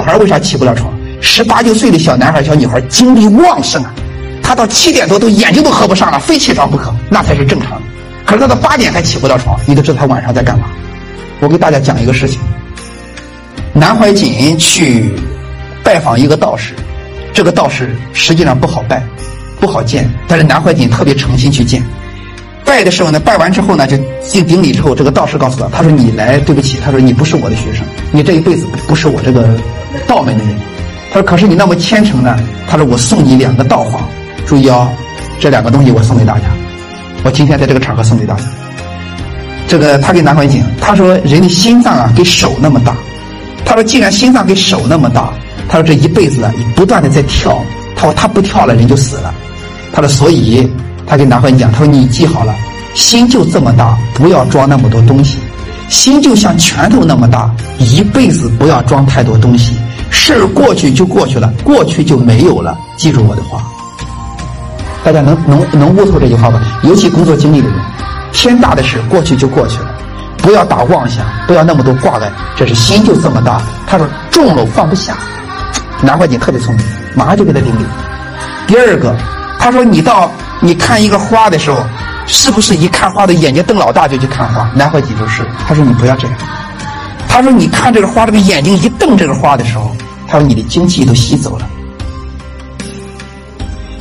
小孩为啥起不了床？十八九岁的小男孩、小女孩精力旺盛啊，他到七点多都眼睛都合不上了，非起床不可，那才是正常的。可是他到八点还起不了床，你都知道他晚上在干嘛？我给大家讲一个事情：南怀瑾去拜访一个道士，这个道士实际上不好拜，不好见，但是南怀瑾特别诚心去见。拜的时候呢，拜完之后呢，就进顶礼之后，这个道士告诉他，他说：“你来，对不起，他说你不是我的学生，你这一辈子不是我这个道门的人。他说，可是你那么虔诚呢，他说我送你两个道方，注意哦，这两个东西我送给大家，我今天在这个场合送给大家。这个他给南怀瑾，他说人的心脏啊，跟手那么大，他说既然心脏跟手那么大，他说这一辈子啊，你不断的在跳，他说他不跳了，人就死了。他说所以。”他跟南怀瑾讲：“他说你记好了，心就这么大，不要装那么多东西。心就像拳头那么大，一辈子不要装太多东西。事儿过去就过去了，过去就没有了。记住我的话，大家能能能悟透这句话吧？尤其工作经历的人，天大的事过去就过去了，不要打妄想，不要那么多挂碍。这是心就这么大。他说重了放不下。难怪你特别聪明，马上就给他顶礼。第二个，他说你到。”你看一个花的时候，是不是一看花的眼睛瞪老大就去看花？南怀瑾就是，他说你不要这样。他说你看这个花，这个眼睛一瞪这个花的时候，他说你的精气都吸走了。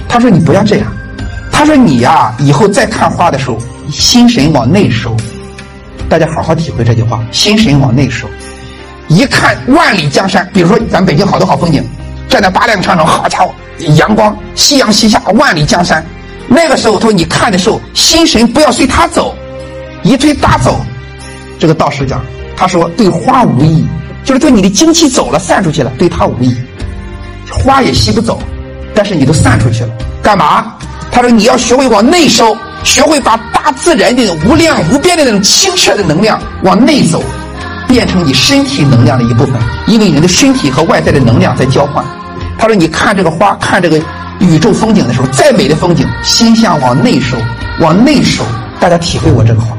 他说你不要这样。他说你呀，以后再看花的时候，心神往内收。大家好好体会这句话，心神往内收。一看万里江山，比如说咱北京好多好风景，站在八达岭长城，好家伙，阳光，夕阳西下，万里江山。那个时候，他说：“你看的时候，心神不要随他走，一推搭走。”这个道士讲，他说：“对花无益，就是对你的精气走了，散出去了，对他无益。花也吸不走，但是你都散出去了，干嘛？”他说：“你要学会往内收，学会把大自然的无量无边的那种清澈的能量往内走，变成你身体能量的一部分，因为你的身体和外在的能量在交换。”他说：“你看这个花，看这个。”宇宙风景的时候，再美的风景，心向往内收，往内收。大家体会我这个话。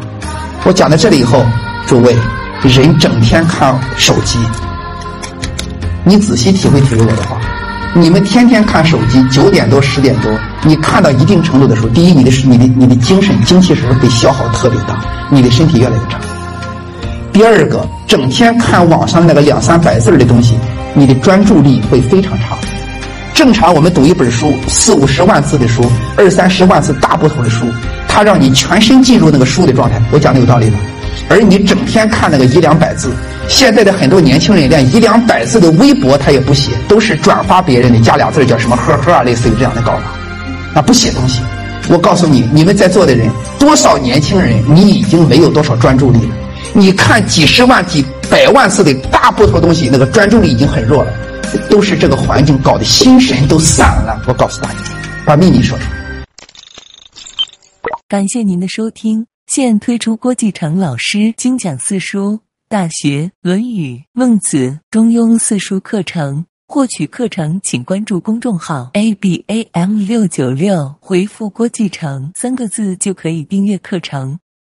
我讲到这里以后，诸位，人整天看手机，你仔细体会体会我的话。你们天天看手机，九点多十点多，你看到一定程度的时候，第一，你的你的你的精神精气神被消耗特别大，你的身体越来越差。第二个，整天看网上那个两三百字的东西，你的专注力会非常差。正常，我们读一本书，四五十万字的书，二三十万字大部头的书，它让你全身进入那个书的状态。我讲的有道理吧？而你整天看那个一两百字，现在的很多年轻人连一两百字的微博他也不写，都是转发别人的，加俩字叫什么呵呵啊，类似于这样的搞法，那不写东西。我告诉你，你们在座的人，多少年轻人，你已经没有多少专注力了。你看几十万、几百万字的大部头东西，那个专注力已经很弱了。都是这个环境搞得心神都散了。我告诉大家，把秘密说出来。感谢您的收听，现推出郭继成老师精讲四书《大学》《论语》《孟子》《中庸》四书课程。获取课程，请关注公众号 a b a m 六九六，回复“郭继成”三个字就可以订阅课程。